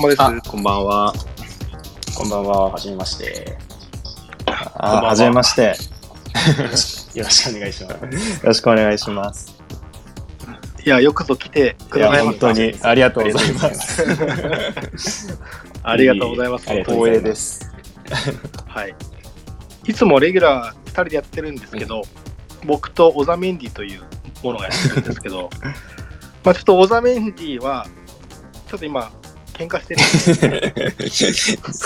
様です。あ、こんばんは。こんばんは、はじめまして。あ、はじめまして。よろしくお願いします。よろしくお願いします。いや、よくぞ来てくださいました。本当にありがとうございます。ありがとうございます。光栄です。はい。いつもレギュラー2人でやってるんですけど、僕とオザメンディというものがやってるんですけど、まあちょっとオザメンディは、ちょっと今、喧嘩し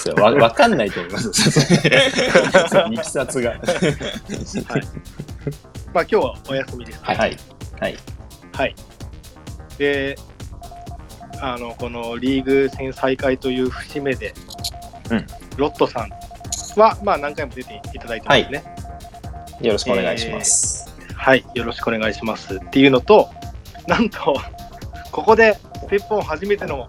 てる わわかんないと思います。いきさつが。まあ今日はお休みです。はいはい。はい。はい。で、あの、このリーグ戦再開という節目で、うんロットさんは、まあ何回も出ていただいてますね。よろしくお願いします。はい、よろしくお願いしますっていうのと、なんと、ここでステップオン初めての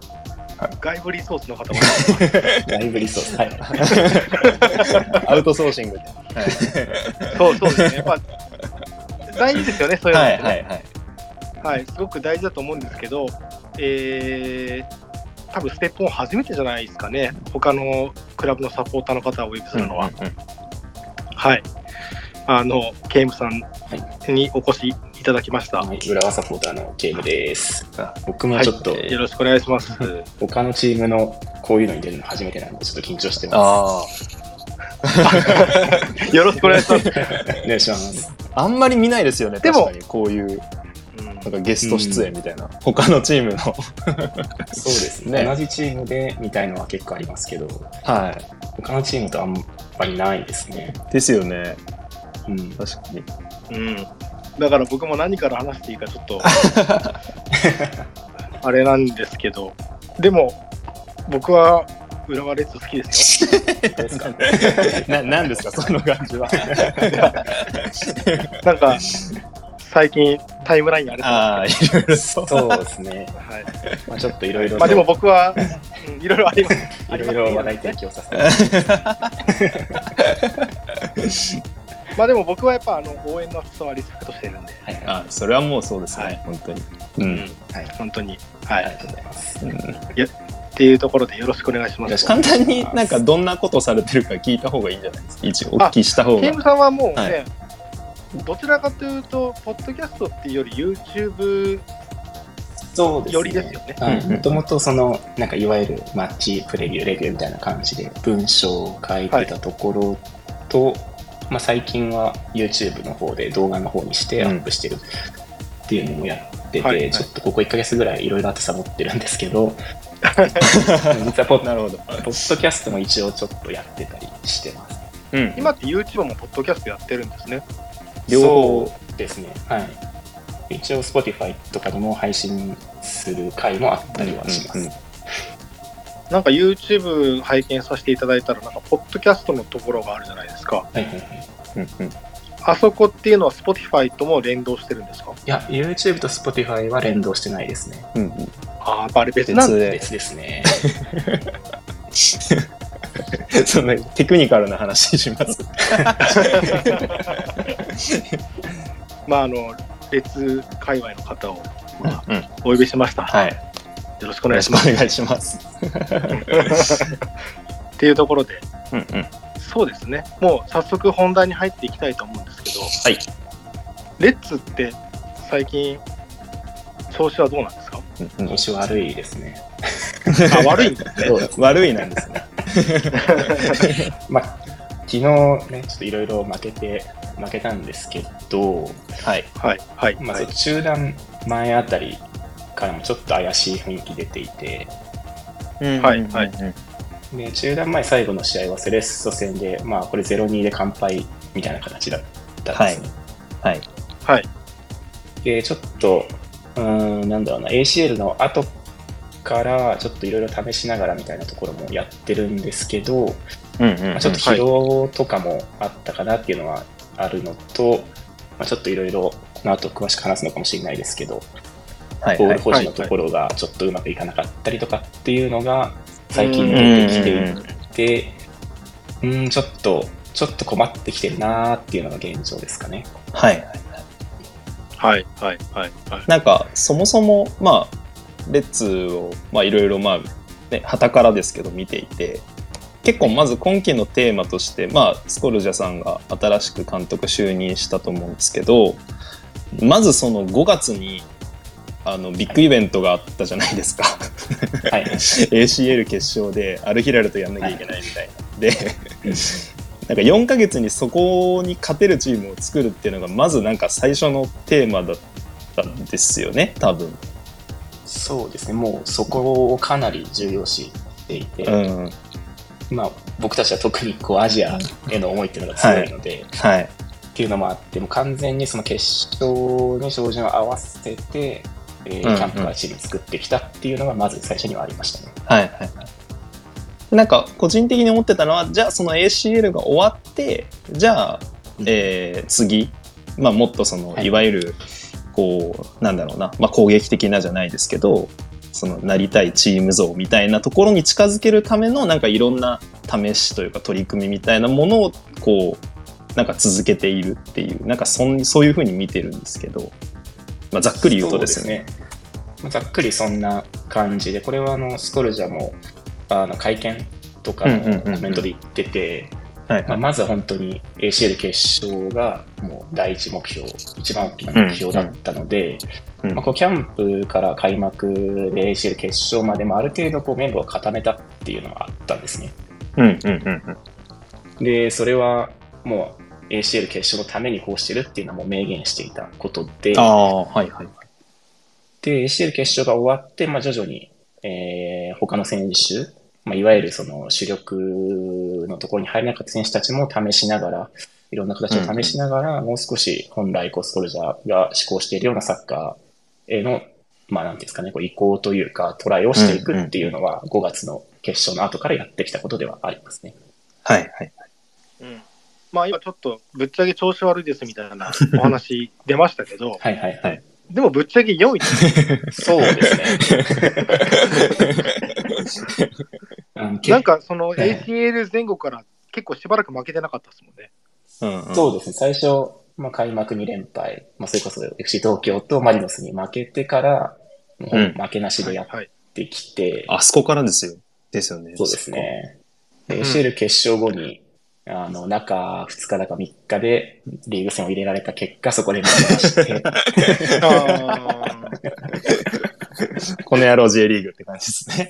外部リソースの方もいます。ライブリソース。はい。アウトソーシングで。そうそうですね。やっぱ大事ですよね、そういうのね、はいはいはい。はい、すごく大事だと思うんですけど、えー、多分ステップオン初めてじゃないですかね、他のクラブのサポーターの方をお呼びするのは。うんうんうんはい。あの、ケイムさんにお越しいただきました。はい浦和サポーターのゲームですあ。僕もちょっと、よろしくお願いします。他のチームのこういうのに出るの初めてなんで、ちょっと緊張してまあ よろしくお願いします。す。お願いします。あ。あんまり見ないですよね、でも確かに。こういう、うんなんかゲスト出演みたいな。他のチームの。そうですね。ね同じチームでみたいのは結構ありますけど、は他のチームとあんまりないですね。い。ですよね。うん。確かに。うん。だから僕も何から話していいかちょっと、あれなんですけど、でも、僕は浦和レッズ好きですよ。ですかな、なんですか、その感じは。なんか、最近タイムラインにあれてああ、まいろいろそう。そうですね。すはい。まあちょっといろいろまあでもと、僕は、うんいろいろあります。あいろいろ話題提供させてまあでも僕はやっぱあの応援の人はリスペクトしてるんで、はいはいあそれはもうそうですね、はい本当に。うん。はい。本当に。はい。ありがとうございます。っていうところでよろしくお願いします。簡単になんかどんなことされてるか聞いた方がいいんじゃないですか。一応お聞きした方が。ケイムさんはもうね、はいどちらかというと、ポッドキャストっていうより YouTube そうですね。寄りですよね。はい、うんもともとその、なんかいわゆるマッチプレビュー、レビューみたいな感じで文章を書いてたところと、まあ最近は YouTube の方で動画の方にしてアップしてるっていうのもやってて、はいはいちょっとここ1ヶ月ぐらいいろいろあってサボってるんですけど、実はポッなるほど。ポッドキャストも一応ちょっとやってたりしてます。うん。今って YouTube もポッドキャストやってるんですね。両方そうですね。はい。一応 Spotify とかにも配信する回もあったりはします。うんうんなんか YouTube 拝見させていただいたら、なんかポッドキャストのところがあるじゃないですか。はいはいはい。うんうんあそこっていうのは Spotify とも連動してるんですか？いや、YouTube と Spotify は連動してないですね。うんうん。ああ、あれ別なんで別で別ですね。そんなテクニカルな話します？まあ、あの、列界隈の方を、まあ、うん。お呼びしました。はい。よろしくおお願いします。お願いします。っていうところで、うんうん。そうですね。もう早速本題に入っていきたいと思うんですけど、はい。レッツって最近、調子はどうなんですか？調子悪いですね。あ、悪いんですね。悪いなんですね。まあ、昨日ね、ちょっといろいろ負けて、負けたんですけど、はい。はい、はい、まあ、はい。中断前あたりからもちょっと怪しい雰囲気出ていて、はいはいで中断前最後の試合はセレッソ戦で、まあ、これ0-2で完敗みたいな形だったんですね。はい。はい。で、ちょっと、うーん、なんだろうな、ACL の後からちょっといろいろ試しながらみたいなところもやってるんですけど、うんうんうん。まあ、ちょっと疲労とかもあったかなっていうのはあるのと、まあ、ちょっといろいろこの後詳しく話すのかもしれないですけど、はいはい。ボール保持のところがちょっとうまくいかなかったりとかっていうのが最近出てきていて、うーん、ちょっと、ちょっと困ってきてるなーっていうのが現状ですかね。はい。はい、はい、はい、はい。なんか、そもそも、まあ、レッツを、まあ、いろいろ、まあ、ね、旗からですけど見ていて、結構まず今期のテーマとして、まあ、スコルジャさんが新しく監督就任したと思うんですけど、まずその5月に、あの、ビッグイベントがあったじゃないですか。はい。ACL 決勝でアルヒラルとやんなきゃいけないみたいな。で、なんか4ヶ月にそこに勝てるチームを作るっていうのが、まずなんか最初のテーマだったんですよね、多分。そうですね。もうそこをかなり重要視していて、うん。まあ僕たちは特にこうアジアへの思いっていうのが強いので、はい。っていうのもあって、もう完全にその決勝に照準を合わせて、えーキャンプからチ作ってきたっていうのがまず最初にはありましたね。はいはいはい。なんか個人的に思ってたのは、じゃあその ACL が終わって、じゃあ、えー次、まあもっとその、はいい、わゆる、こう、なんだろうな、まあ攻撃的なじゃないですけど、そのなりたいチーム像みたいなところに近づけるためのなんかいろんな試しというか取り組みみたいなものをこうなんか続けているっていうなんかそんそういうふうに見てるんですけど、まあ、ざっくり言うとですよね。ですね。ざっくりそんな感じで、これはあのスコルジャもあの会見とかのコメントで言ってて、はいまあ、まずは本当に ACL 決勝がもう第一目標、一番大きな目標だったので、うんまあ、こうキャンプから開幕で ACL 決勝までもある程度こうメンバーを固めたっていうのがあったんですね。うんうんうんうん。で、それはもう ACL 決勝のためにこうしてるっていうのはもう明言していたことで、はいはい。で、ACL 決勝が終わって、まあ、徐々に、えー他の選手、まあ、いわゆるその主力のところに入れなかった選手たちも試しながら、いろんな形を試しながら、もう少し本来コスコルジャーが志向しているようなサッカーへの、まあ、なんですかね、こう移行というか、トライをしていくっていうのは、5月の決勝の後からやってきたことではありますね。はいはい。うんまあ今ちょっとぶっちゃけ調子悪いですみたいな お話出ましたけど、はいはいはい。でもぶっちゃけ4位ですそうですね。うんなんかそのはい ACL 前後から結構しばらく負けてなかったですもんね。うんうん、そうですね、最初、まあ、開幕2連敗、まあ、それこそ FC 東京とマリノスに負けてから、もううん負けなしでやっはい。てきて、あそこからですよ。ですよね。そうですね。で、うん ACL 決勝後に、あの、中2日だか3日でリーグ戦を入れられた結果、そこで負けまして、あ この野郎 J リーグって感じですね。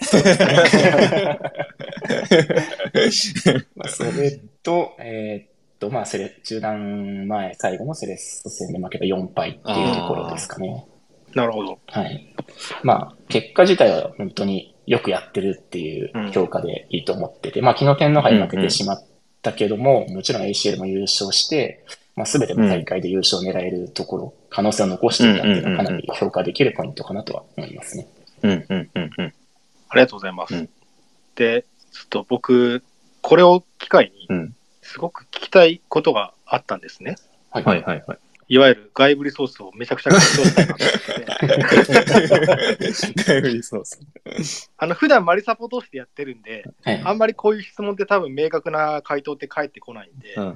まあ それと、えーっと、まあ、セレ、中断前、最後のセレッソ戦で負けた4敗っていうところですかね。ーなるほど。はい。まあ、結果自体は本当によくやってるっていう評価でいいと思ってて、まあ、昨日天皇杯負けてしまったけども、もちろん ACL も優勝して、まあ、すべての大会で優勝を狙えるところ、可能性を残していたっていうのはかなり評価できるポイントかなとは思いますね。うんうんうんうん。ありがとうございます。うんで、ちょっと僕、これを機会にうん、すごく聞きたいことがあったんですね。はい。はいはいはい。いわゆる外部リソースをめちゃくちゃ活用したいなと思って。そうそあの、普段マリサポとしてやってるんで、はい。あんまりこういう質問って多分明確な回答って返ってこないんで、う。うん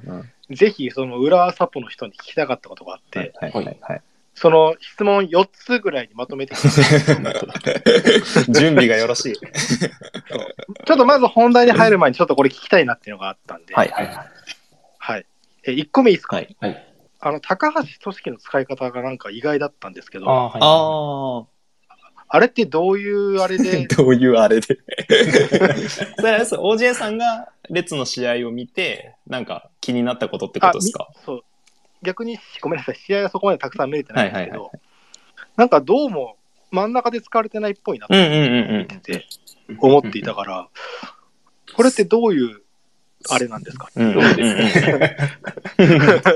うん。ぜひその裏サポの人に聞きたかったことがあって、はいはいはいはい。その質問4つぐらいにまとめてきたんです準備がよろしい。ちょっとまず本題に入る前にちょっとこれ聞きたいなっていうのがあったんで、はいはい。はい。え、1個目いいですか、はい。はい。あの、高橋組織の使い方がなんか意外だったんですけど、あああ、はい。あれってどういうあれあ。で、どういうあれで？それはそう OJ さんが列の試合を見て、なんか気になったことってことですか？みそう。逆に、ごめんなさい、試合はそこまでたくさん見れてないんですけど、はいはいなんかどうも真ん中で使われてないっぽいなって思っていたから、これってどういうあれなんですか？うんそうですね。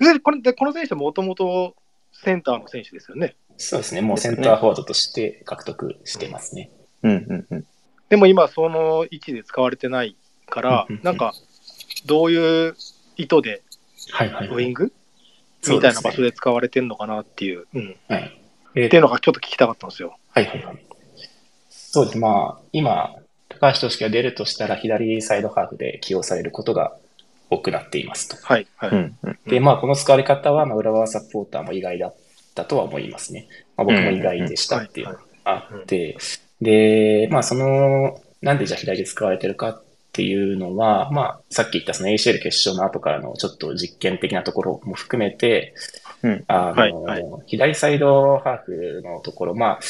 でこれでこの選手はもともとセンターの選手ですよね。そうですね。もうセンターフォワードとして獲得してますね。うんうんうん。でも今、その位置で使われてないからうんうんう、んなんか、どういう意図ではいはい。ウイング？そうみたいな場所で使われてるのかなっていう、うん、はい。えっていうのがちょっと聞きたかったんですよ。はいはいはい。そうです。まあ、今、高橋投手が出るとしたら、左サイドハーフで起用されることが多くなっていますと。はい、はい。うんうん。で、まあ、この使われ方は、まあ、浦和サポーターも意外だったとは思いますね。まあ、僕も意外でしたっていうのがあって、で、まあその、なんでじゃあ左で使われてるかっていうのは、まあさっき言ったその ACL 決勝の後からのちょっと実験的なところも含めて、うんあの、はいはい左サイドハーフのところ、まあ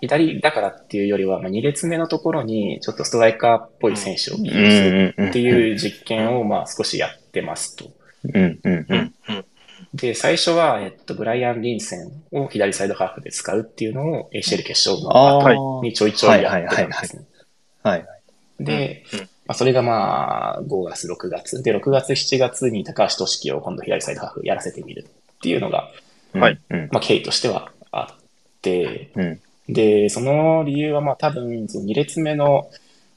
左だからっていうよりは、まあ、2列目のところにちょっとストライカーっぽい選手を起用するうんっていう実験をまあ少しやってますと。で、最初は、えっと、ブライアン・リンセンを左サイドハーフで使うっていうのを ACL 決勝のあ後あ、にちょいちょいやってたんですね。はい。で、まあ、それがまあ、5月、6月。で、6月、7月に高橋俊樹を今度左サイドハーフやらせてみるっていうのが、はい。うん。まあ、経緯としてはあって、うん。で、その理由はまあ多分、その2列目の、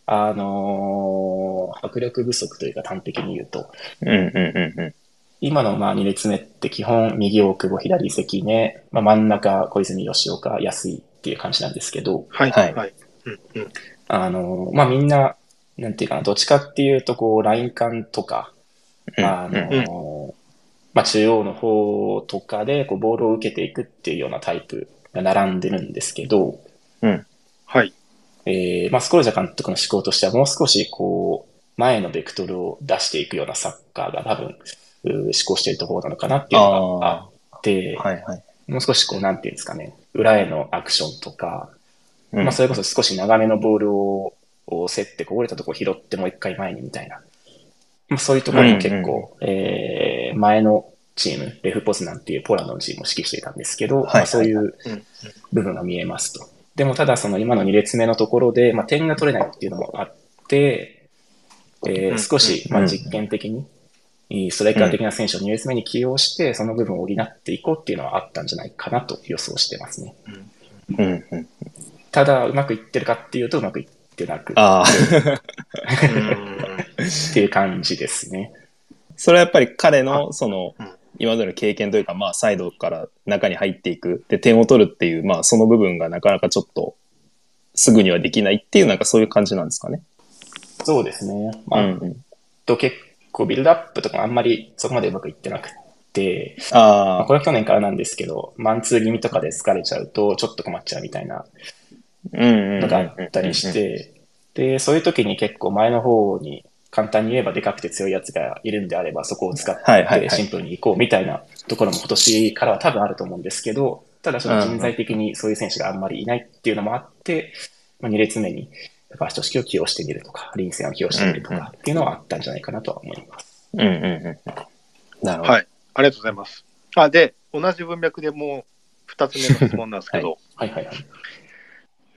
あのー迫力不足というか端的に言うと、うんうんうんうん。今のまあ2列目って基本右大久保、左関根、まあ、真ん中小泉吉岡、安井っていう感じなんですけど、はいはい。はい。うんうん。あのーまあみんな、なんていうかな、どっちかっていうとこう、ライン間とか、うん。あのーまあ中央の方とかでこうボールを受けていくっていうようなタイプが並んでるんですけど、はい。えーまあ、スコルジャ監督の思考としてはもう少しこう、前のベクトルを出していくようなサッカーが多分、思考しているところなのかなっていうのがあって、はいはい。もう少しこう、なんていうんですかね、裏へのアクションとか、うんまあ、それこそ少し長めのボールを、を競って、こぼれたところ拾ってもう一回前にみたいな。まあ、そういうところに結構、えー前のチーム、レフポズナンっていうポーランドのチームを指揮していたんですけど、はいまあ、そういううん部分が見えますと。でもただその今の2列目のところで、まあ、点が取れないっていうのもあって、えーうん少し、うんまあ、実験的に、ストライカー的な選手を2列目に起用して、その部分を補っていこうっていうのはあったんじゃないかなと予想してますね。うんうん。ただ、うまくいってるかっていうと、うまくいってなく っああ、ていう感じですね。それはやっぱり彼の、そのうん、今までの経験というか、まあ、サイドから中に入っていく。で、点を取るっていう、まあ、その部分がなかなかちょっと、すぐにはできないっていう、なんかそういう感じなんですかね。そうですね。うまあ、んうん。と結構ビルドアップとかもあんまりそこまでうまくいってなくて、まあ、ああこ、れは去年からなんですけど、マンツー気味とかで疲れちゃうと、ちょっと困っちゃうみたいな。のがあったりして、で、そういう時に結構前の方に簡単に言えばでかくて強いやつがいるんであれば、そこを使っはいはいはいてシンプルに行こうみたいなところも今年からは多分あると思うんですけど、ただその人材的にそういう選手があんまりいないっていうのもあって、まあ、2列目に高橋俊樹を起用してみるとか、リンセンを起用してみるとかっていうのはあったんじゃないかなとは思います。うんうんうん。なるほど。はい。ありがとうございます。あ、で、同じ文脈でもう二つ目の質問なんですけど、はいはいはい。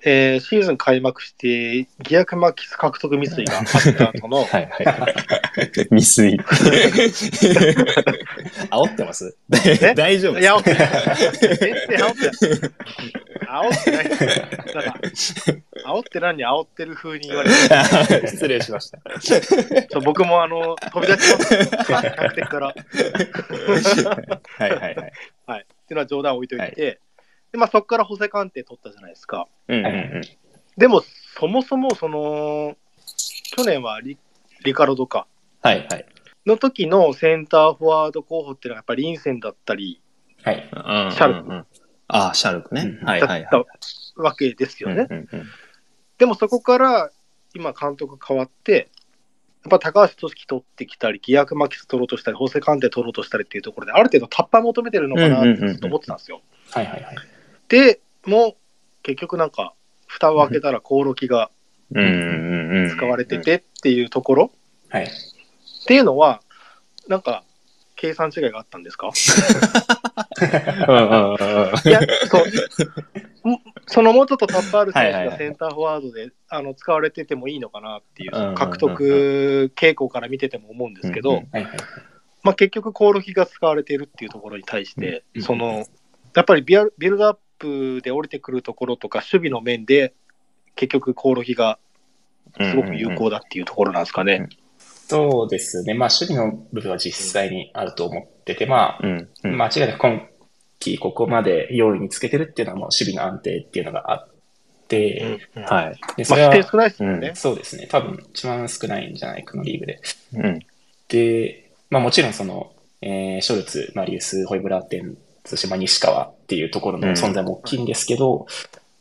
えーシーズン開幕して、ギアクマキス獲得未遂があった後の、はいはいはい。未遂。煽ってます？え？大丈夫いや、煽ってない。全然煽ってない。煽ってない。なんか、煽って何に煽ってる風に言われて、失礼しました。そう僕もあの、飛び出します。客席から。はい。はい。はい。はい。ってい。うのは冗談を置い。とい。て、で、まあそこから補正鑑定取ったじゃないですか。うんうんうん。でも、そもそもその、去年はリリカルドか。はいはい。の時のセンターフォワード候補っていうのはやっぱりリンセンだったりシはい。ャルクああ、シャルクね。うんはいだったはいはい。わけですよね。うんうんうんでもそこから今監督変わって、やっぱ高橋俊樹取ってきたり、ギアクマキス取ろうとしたり、法制鑑定取ろうとしたりっていうところで、ある程度タッパー求めてるのかなってずっと思ってたんですよ。はいはいはい。で、もう結局なんか、蓋を開けたらコオロキが。使われててっていうところはい。っていうのは、なんか、計算違いがあったんですか？いや、そう。んそのもうちょっとタッパーある選手がセンターフォワードであの使われててもいいのかなっていう、獲得傾向から見てても思うんですけど。まあ、結局、コオロギが使われているっていうところに対して、うん。そのやっぱりビアビルドアップで降りてくるところとか、守備の面で、結局、コオロギがすごく有効だっていうところなんですかね。そうですね。まあ、守備の部分は実際にあると思ってて、まうんうあ、ん。間違いなく今季ここまで用意につけてるっていうのはもう守備の安定っていうのがあって、うんうんはい。で、そまあ、れは、否定少ないですよね。そうですね。多分一番少ないんじゃないかのリーグで。うん。で、まあもちろんその、えーショルツ、マリウス、ホイブラーテン、そしてまあ西川っていうところの存在も大きいんですけど、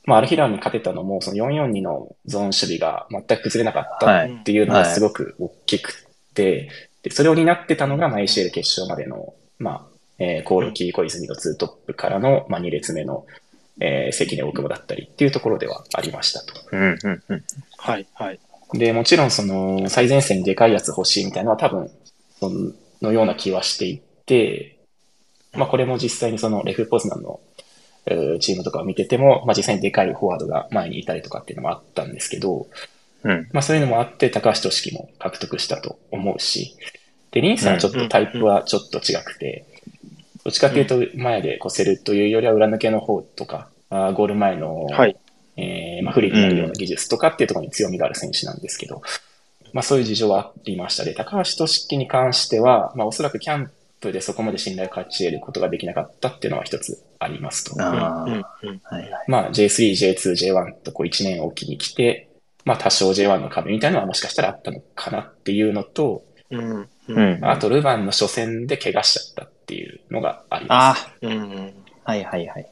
まあ、アルヒラルに勝てたのも、その442のゾーン守備が全く崩れなかったはいっていうのがすごく大きくて、でそれを担ってたのが、まあ、ACL 決勝までの、まあ、えーコールキー小泉の2トップからの、まあ、2列目の、えー関根大久保だったりっていうところではありましたと。うんうんうん。はい、はい。で、もちろんその最前線にでかいやつ欲しいみたいなのは多分、そのような気はしていて、まあこれも実際にそのレフポズナンのえーチームとかを見てても、まあ実際にでかいフォワードが前にいたりとかっていうのもあったんですけど、うん。まあそういうのもあって高橋俊樹も獲得したと思うし、で、リンさんはちょっとタイプはちょっと違くて、どっちかっていうと前でこせるというよりは裏抜けの方とか、あーゴール前の、はい。えーまあ、不利になるような技術とかっていうところに強みがある選手なんですけど、まあそういう事情はありましたで、高橋俊樹に関しては、まあおそらくキャンプでそこまで信頼を勝ち得ることができなかったっていうのは一つありますと。ああ、うん、うん。はいはい。まあ J3、J2、J1 とこう1年おきに来て、まあ多少 J1 の壁みたいなのはもしかしたらあったのかなっていうのと、うん、う。うんん。あとルヴァンの初戦で怪我しちゃったっていうのがあります。あうん、うん。あ、はいはいはい。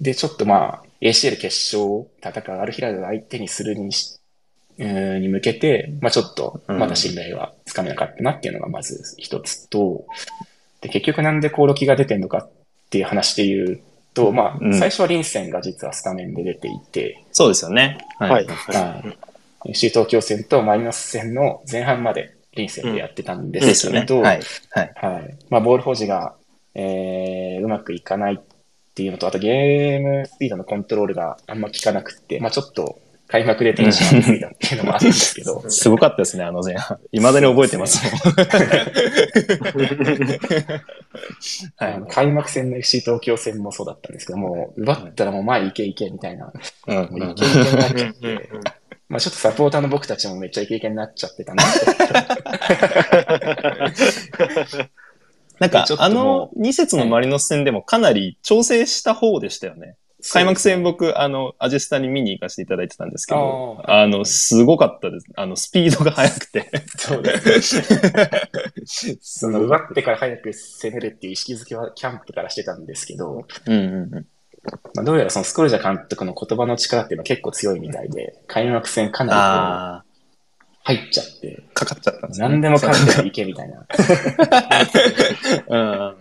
で、ちょっとまあ、ACL 決勝を戦うアルヒラルを相手にするにし、に向けて、まあちょっと、うんまだ信頼はつかめなかったなっていうのがまず一つと、で、結局なんでコオロキが出てんのかっていう話で言うと、まうんあ、最初はリンセンが実はスタメンで出ていて、そうですよね。はい。はい。FC 東京戦とマリノス戦の前半までリンセンでやってたんでですけど、はい。はい。はい。まあ、ボール保持が、えー、うまくいかないっていうのと、あとゲームスピードのコントロールがあんま効かなくって、まあ、ちょっと開幕でテンション上げすぎたっていうのもあるんですけど、すごかったですね、あの前半。未だに覚えてますもん。はい。開幕戦の FC 東京戦もそうだったんですけど、もう奪ったらもう前行け行けみたいな、うんもうイケイケになっちゃって、まあちょっとサポーターの僕たちもめっちゃイケイケになっちゃってたな。なんかあもの2節のマリノス戦でもかなり調整した方でしたよね。開幕戦僕、あの、アジェスタに見に行かせていただいてたんですけど、あの、すごかったです。あの、スピードが速くて。そう です。その奪ってから早く攻めるっていう意識づけはキャンプからしてたんですけど、うんうんうん。まあ、どうやらそのスコルジャ監督の言葉の力っていうのは結構強いみたいで、開幕戦かなあり入っちゃって、あ、かかっちゃったんですね。何でもかんでもいけみたいなうん。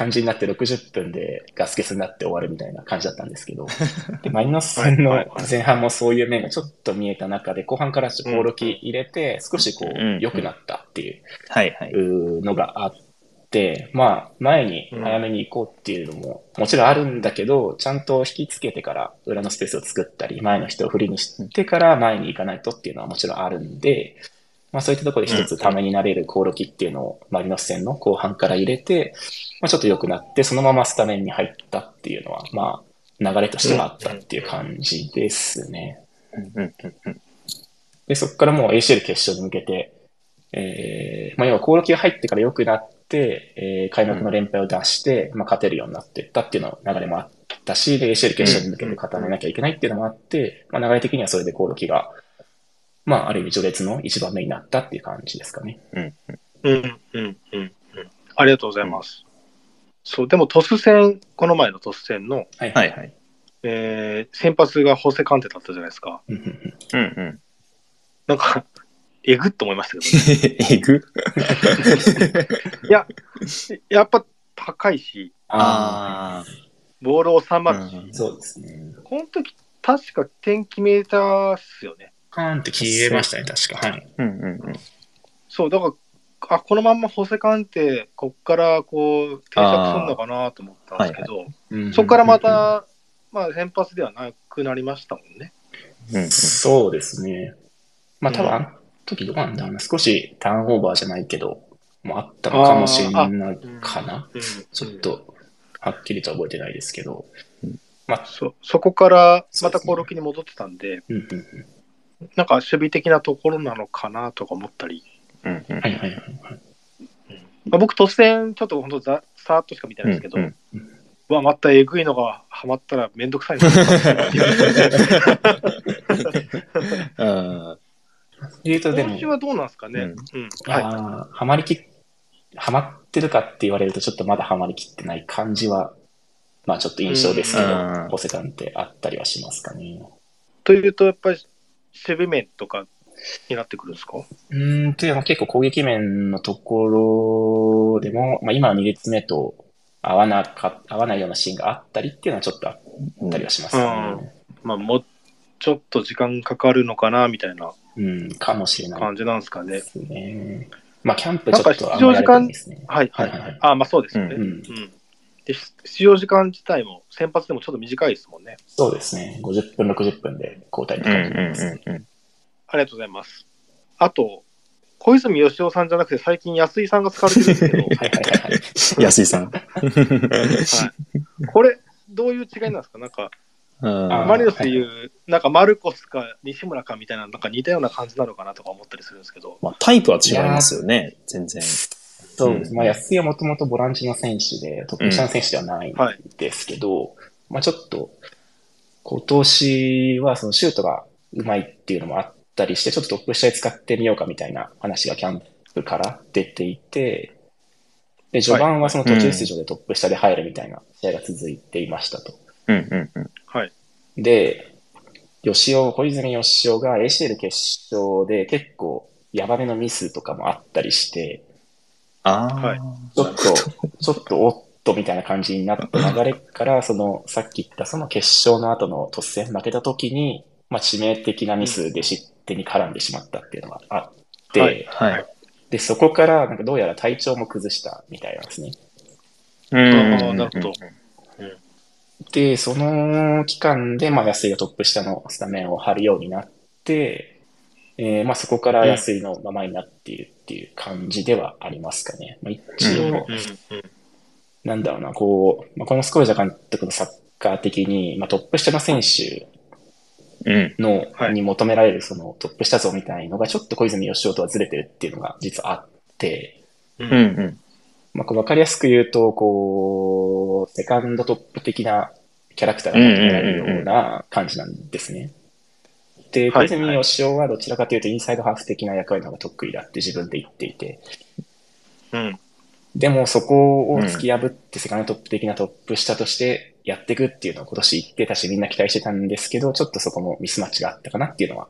感じになって60分でガス欠になって終わるみたいな感じだったんですけど、でマリノス戦の前半もそういう面がちょっと見えた中で、後半からちょっとコオロキ入れて、少しこう良くなったっていう。のがあって、まあ、前に早めに行こうっていうのも、もちろんあるんだけど、ちゃんと引きつけてから裏のスペースを作ったり、前の人をフリーにしてから前に行かないとっていうのはもちろんあるんで、まあそういったところで一つためになれるコオロキっていうのをマリノス戦の後半から入れて、まあちょっと良くなって、そのままスタメンに入ったっていうのは、まあ流れとしてはあったっていう感じですね。で、そこからもう ACL 決勝に向けて、えー、まあ、要は、コオロキが入ってから良くなって、えー、開幕の連敗を出して、まあ、勝てるようになっていったっていうの流れもあったし、で、ACL 決勝に向けて固めなきゃいけないっていうのもあって、まあ、流れ的にはそれでコオロキが、まあ、ある意味序列の一番目になったっていう感じですかね。うん、うん、うん、うん。ありがとうございます。そう、でも、トス戦、この前のトス戦の、はい。はいはい。えー、先発がホセカンテだったじゃないですか。うんうんうんうんうん。なんか、えぐっと思いましたけどね。えぐ？いや、やっぱ高いし、ああボール収まるし、うんあ、そうですね。この時、確か点決めたっすよね。カーンって消えましたね、確か。はい。あ。うんうんうん。そう、だから、あ、このまんまホセカンテ、こっからこう、定着するのかなと思ったんですけど、うんそこからま、た、まあ、先発ではなくなりましたもんね。うんうんそうですね。まあ、多分うんあの時どうなんだろうな。少しターンオーバーじゃないけど、もあったのかもしれないかな。うんちょっと、はっきりとは覚えてないですけど。そそこからまたコロキに戻ってたんで、うんうんうんなんか守備的なところなのかなとか思ったり、うんうんはいはいはいはい。まあ、僕、突然、ちょっと本当ざ、さーっとしか見てないですけど、うんうわ、またえぐいのがハマったらめんどくさいなうん言うとでも、はどうなんですかね？ううんん。はい。あーハマりきっ、ハマってるかって言われるとちょっとまだハマりきってない感じはまあちょっと印象ですけどうん、ホセカンってあったりはしますかね？というと、やっぱり守備面とかになってくるんですか？うーん、というのは結構攻撃面のところでも、まあ今の2列目と合わなか、合わないようなシーンがあったりっていうのはちょっとあったりはしますかね。まあ、もうちょっと時間かかるのかな、みたいなうん、かもしれない感じなんですかねで。すね。まあキャンプちょっとね。はいはいはいはいはいあ、まあそうですよね。ううんん。で、出場時間自体も先発でもちょっと短いですもんね。そうですね。50分、60分で交代ってうん感じになりますね。うんうんありがとうございます。あと、小泉義雄さんじゃなくて最近安井さんが使われてるんですけど、はいはいはいはい。うん。安井さん。はい、これ、どういう違いなんですか？なんか、あマリノスでいう、なんかマルコスか西村かみたいな、なんか似たような感じなのかなとか思ったりするんですけど、まあ、タイプは違いますよね、全然。そうです。まあ、安井はもともとボランチの選手で、トップ下の選手ではないんですけど、まあちょっと、今年はそのシュートがうまいっていうのもあったりして、ちょっとトップ下で使ってみようかみたいな話がキャンプから出ていて、で、序盤はその途中出場でトップ下で入るみたいな試合が続いていましたと。うんうんうん。はい。で、吉尾、小泉吉尾が ACL 決勝で結構ヤバめのミスとかもあったりして、ああ、はい。ちょっと、ちょっとおっとみたいな感じになった流れから、その、さっき言ったその決勝の後の突戦負けた時に、まあ致命的なミスで失点に絡んでしまったっていうのがあって、はいはい。で、そこからなんかどうやら体調も崩したみたいなんですね。うん。なるほど。で、その期間で、まあ安井がトップ下のスタメンを張るようになって、えーまあそこから安井のままになっているっていう感じではありますかね。まあ、一応、なんだろうな、こう、まあ、このスコルジャ監督のサッカー的に、まあ、トップ下の選手うん。の、はいに求められるそのトップ下像みたいのがちょっと小泉義雄とはずれてるっていうのが実はあって、ううんうん。まあ、こうわかりやすく言うと、こう、セカンドトップ的なキャラクターが求められるような感じなんですね。で、小はい。泉義雄はどちらかというとインサイドハーフ的な役割の方が得意だって自分で言っていて、うん。でもそこを突き破ってセカンドトップ的なトップ下としてやっていくっていうのを今年言ってたしみんな期待してたんですけど、ちょっとそこもミスマッチがあったかなっていうのは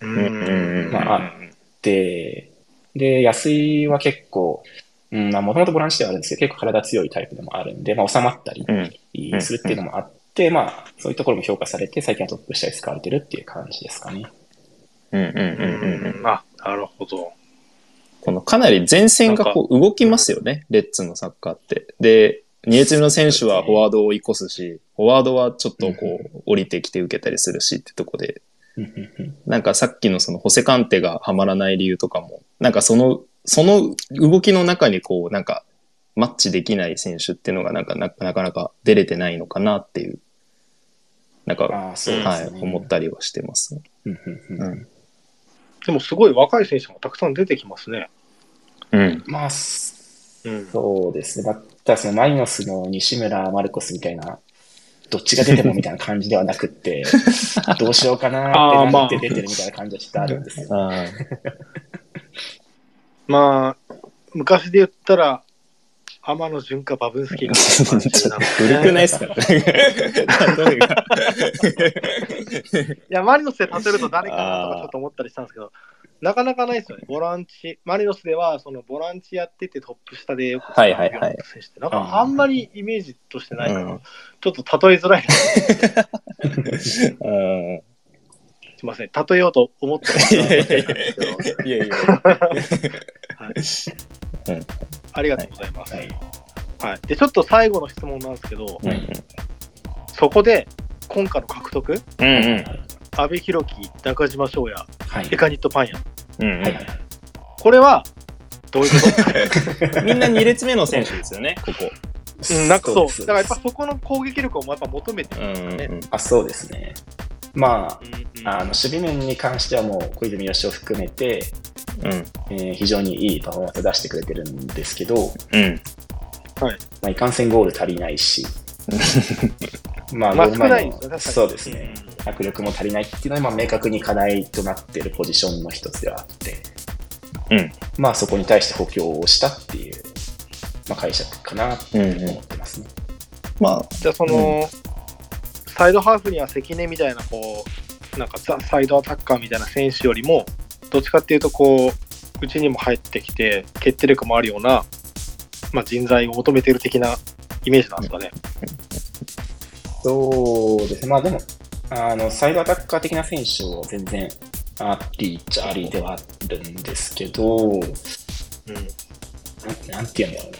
ううん。うんまああって、で、安井は結構、うん、まあもともとボランチではあるんですけど、結構体強いタイプでもあるんで、まあ収まったりうん。するっていうのもあって、まあそういうところも評価されて、最近はトップ下で使われてるっていう感じですかね。うんうんうんうんうん。あ、なるほど。このかなり前線がこう動きますよね、レッツのサッカーって。で、2列目の選手はフォワードを追い越すし、フォワードはちょっとこう降りてきて受けたりするしってとこで、うんうんうんなんかさっきのそのホセカンテがはまらない理由とかも、なんかその、その動きの中にこうなんかマッチできない選手っていうのがなんかななかなか出れてないのかなっていう、なんか、ああ、そうですね。はい、思ったりはしてます。うんうんうんうんでもすごい若い選手もたくさん出てきますね。うん。まあ、そうん。うですね。またそのマリノスの西村マルコスみたいな、どっちが出てもみたいな感じではなくって、どうしようかなってなって出てるみたいな感じはちょっとあるんですよ。まあ、昔で言ったら、天野純かバブンスキーが古くないですか いや、マリノスで立てると誰かなとかちょっと思ったりしたんですけど、なかなかないですよね。ボランチ、マリノスではそのボランチやっててトップ下でよく使うような選手って、なんかあんまりイメージとしてないから、うん。ちょっと例えづらいな。すうん。いません、例えようと思ってたんです。けど、いやいや。ありがとうございます。はい。はい、で、ちょっと最後の質問なんですけど、うんうんそこで今回の獲得、うんうん阿部寛樹、中島翔也、はい。エカニットパン屋、うんはいはい。これはどういうこと？みんな2列目の選手ですよね、ここ。うん、なんかそう、だからやっぱそこの攻撃力をやっぱ求めてうるんですよね。んあ、そうですね。まあ、うんうんあの守備面に関してはもう小泉義雄含めて、うん。えー非常にいいパフォーマンスを出してくれてるんですけど、うん。まあ、いかんせんゴール足りないし、まあ、まあそうですね、迫力も足りないっていうのは、まあ、明確に課題となっているポジションの一つではあって、うん。まあ、そこに対して補強をしたっていう、まあ、解釈かなってうんうん。思ってますね。まあ、じゃあその、サイドハーフには関根みたいなこうなんかザ・サイドアタッカーみたいな選手よりもどっちかっていうとこううちにも入ってきて決定力もあるような、まあ、人材を求めてる的なイメージなんですかね。そうですね。まあでも、あの、サイドアタッカー的な選手を全然ありっちゃありではあるんですけど、うんななんて言うんだろうな。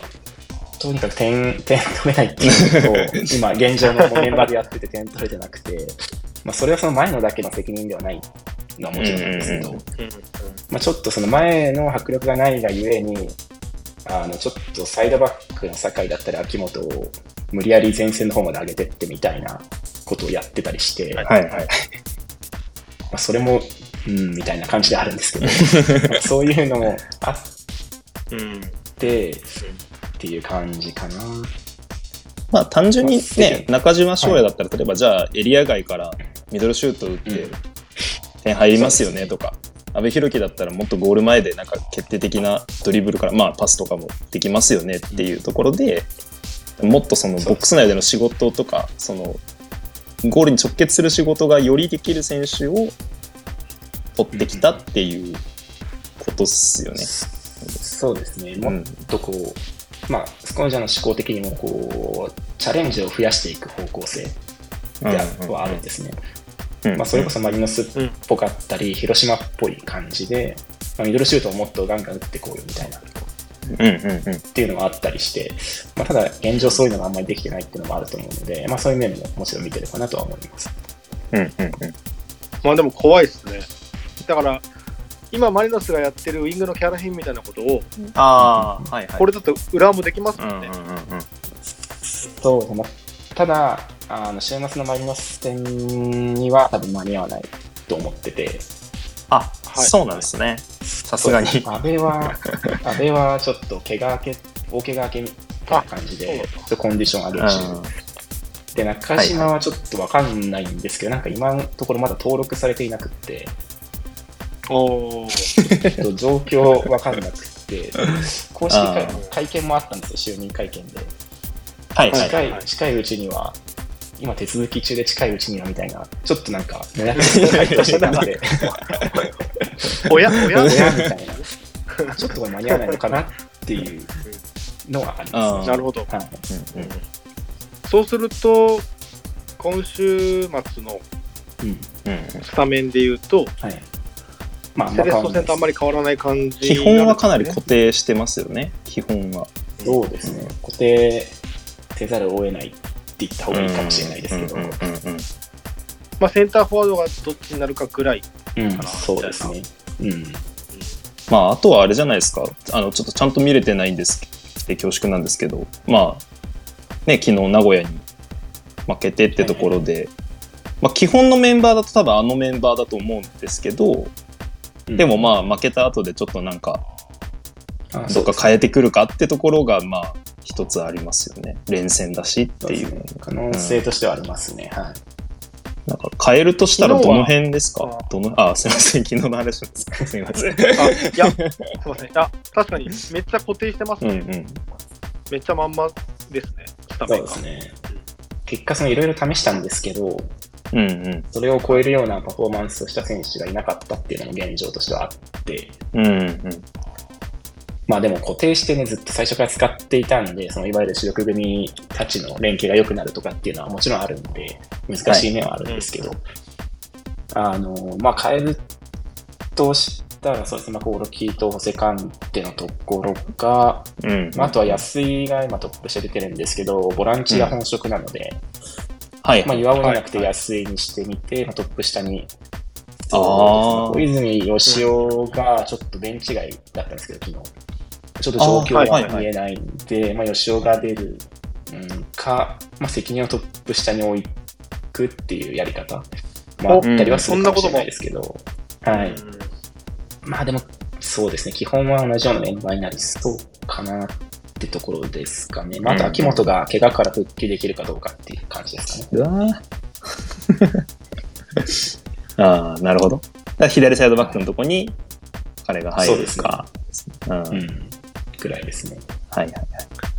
とにかく点、点取れないっていうのと、今現状のメンバーでやってて点取れてなくて、まあそれはその前のだけの責任ではないのはもちろんなんですけど、まあちょっとその前の迫力がないがゆえに、あの、ちょっとサイドバックの酒井だったり秋元を無理やり前線の方まで上げてってみたいなことをやってたりして、はいはい。はい。まあ、それも、うん、みたいな感じであるんですけど、まあそういうのもあっうん。て、っていう感じかな。まあ単純にまあね、中島翔也だったら、例えばじゃあエリア外からミドルシュート打ってうん点入りますよねとか、阿部寛樹だったらもっとゴール前でなんか決定的なドリブルから、まあパスとかもできますよねっていうところで、もっとそのボックス内での仕事とか、そのゴールに直結する仕事がよりできる選手を取ってきたっていうことっすよね。そうですね。うんもっとこう、まあ、スコンジャの思考的にも、こう、チャレンジを増やしていく方向性ではあるんですね。うんまあ、それこそマリノスっうんぽかったり、広島っぽい感じで、まあ、ミドルシュートをもっとガンガン打ってこうよみたいな、っうんうんうん。ていうのがあったりして、まあ、ただ現状そういうのがあんまりできてないっていうのもあると思うので、まあ、そういう面ももちろん見てるかなとは思います。うんうんうん。まあでも怖いっすね。だから今マリノスがやってるウィングのキャラ変みたいなことをああ、はいはい。これだと裏もできますもんね。うんうんうんうん。そうですね。ただ、あの週末のマリノス戦には多分間に合わないと思ってて、あ、はい。そうなんですね。さすがに。安倍は、安倍はちょっと怪我明け、大怪我明けみたいな感じで、コンディションあるし、で、中島はちょっとわかんないんですけど、なんか今のところまだ登録されていなくって、お状況わかんなくって、公式会見もあったんですよ、就任会見で。はいはい近い、はい近いうちには、今手続き中で近いうちにはみたいな、ちょっとなんか、も やっと回答してたので、おや おや？親みたいな、ちょっと間に合わないのかなっていうのはありまあす、なるほど。はい。うんうん。そうすると今週末のうん。うんスタメンで言うとはい。まあ、セレスト戦とあんまり変わらない感じ基本はかなりこ固定してますよね。基本は。そうですね。固定せざるを得ないって言った方がいいかもしれないですけど、うんうんうんうんまあ、センターフォワードがどっちになるかぐらい。うんかなそうですね。うん。まあ、あとはあれじゃないですか。あの、ちょっとちゃんと見れてないんですで恐縮なんですけど、まあ、ね、昨日名古屋に負けてってところで、まあ、基本のメンバーだと多分あのメンバーだと思うんですけど、でもまあ、負けた後でちょっとなんか、あ、どっか変えてくるかってところが、まあ、一つありますよね。連戦だしっていう。可能性としてはありますね。はい。なんか変えるとしたらどの辺ですか？どのあ、すいません。昨日の話ですかすいません。あいや、すいません。あ確かにめっちゃ固定してますね。うんうん。めっちゃまんまですね、スタそメンが。うですね。結果、そのいろいろ試したんですけど、うんうん。それを超えるようなパフォーマンスをした選手がいなかったっていうのも現状としてはあって、うんうん。まあでも固定してね、ずっと最初から使っていたんで、そのいわゆる主力組たちの連携が良くなるとかっていうのはもちろんあるんで、難しい面はあるんですけど、あの、まあ変えるとしたら、そうですね、まあコオロキとホセカンテのところか、うん。まあ、あとは安井が今トップ下出てるんですけど、ボランチが本職なので、はい。まあ、岩尾じゃなくてはい安井にしてみて、まあ、トップ下に。あー小泉義雄がちょっとベンチ外だったんですけど、昨日。ちょっと状況が見えないんで、まあ、義雄が出るうんか、まあ、責任をトップ下に置くっていうやり方もあったりはするかもしれないですけど、はい。うんまあでも、そうですね、基本は同じようなメンバーになりそうかなってところですかね。まあ、あ秋元が怪我から復帰できるかどうかっていう感じですかね。うわ ーああ、なるほど。左サイドバックのとこに彼が入るか。うんうん。くらいですね。はいはいはい。